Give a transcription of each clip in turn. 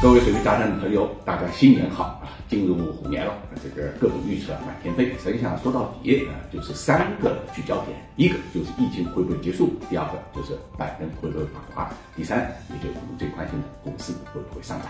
各位水利炸弹的朋友，大家新年好啊！进入虎年了，这个各种预测满天飞。实际上说到底啊，就是三个聚焦点：一个就是疫情会不会结束；第二个就是拜登会不会访华；第三，也就是我们最关心的股市会不会上涨。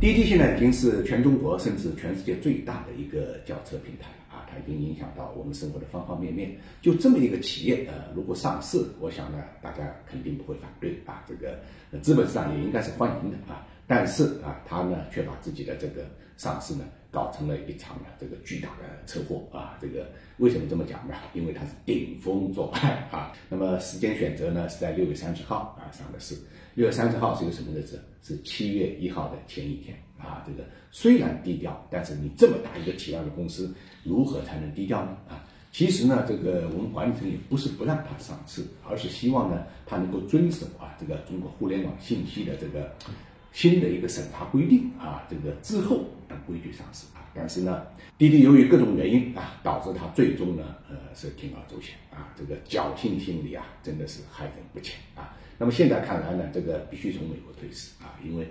滴滴现在已经是全中国甚至全世界最大的一个轿车平台了啊，它已经影响到我们生活的方方面面。就这么一个企业，呃，如果上市，我想呢，大家肯定不会反对啊，这个资本市场也应该是欢迎的啊。但是啊，他呢却把自己的这个上市呢搞成了一场呢这个巨大的车祸啊！这个为什么这么讲呢？因为他是顶风作案啊。那么时间选择呢是在六月三十号啊上的市。六月三十号是一个什么日子？是七月一号的前一天啊。这个虽然低调，但是你这么大一个体量的公司，如何才能低调呢？啊，其实呢，这个我们管理层也不是不让它上市，而是希望呢它能够遵守啊这个中国互联网信息的这个。新的一个审查规定啊，这个之后按规矩上市啊，但是呢，滴滴由于各种原因啊，导致它最终呢，呃，是铤而走险啊，这个侥幸心理啊，真的是害人不浅啊。那么现在看来呢，这个必须从美国退市啊，因为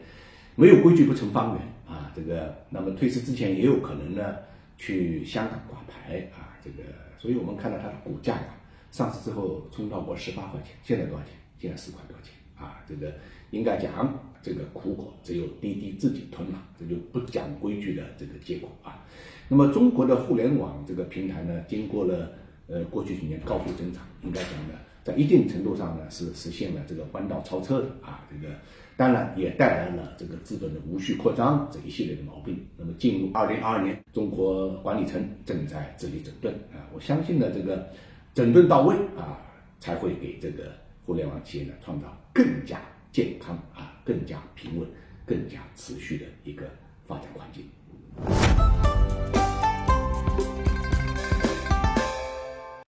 没有规矩不成方圆啊。这个那么退市之前也有可能呢，去香港挂牌啊，这个，所以我们看到它的股价呀，上市之后冲到过十八块钱，现在多少钱？现在四块多钱啊，这个应该讲。这个苦果只有滴滴自己吞了，这就不讲规矩的这个结果啊。那么中国的互联网这个平台呢，经过了呃过去几年高速增长，应该讲呢，在一定程度上呢是实现了这个弯道超车的啊。这个当然也带来了这个资本的无序扩张这一系列的毛病。那么进入二零二二年，中国管理层正在致力整顿啊。我相信呢，这个整顿到位啊，才会给这个互联网企业呢创造更加。健康啊，更加平稳、更加持续的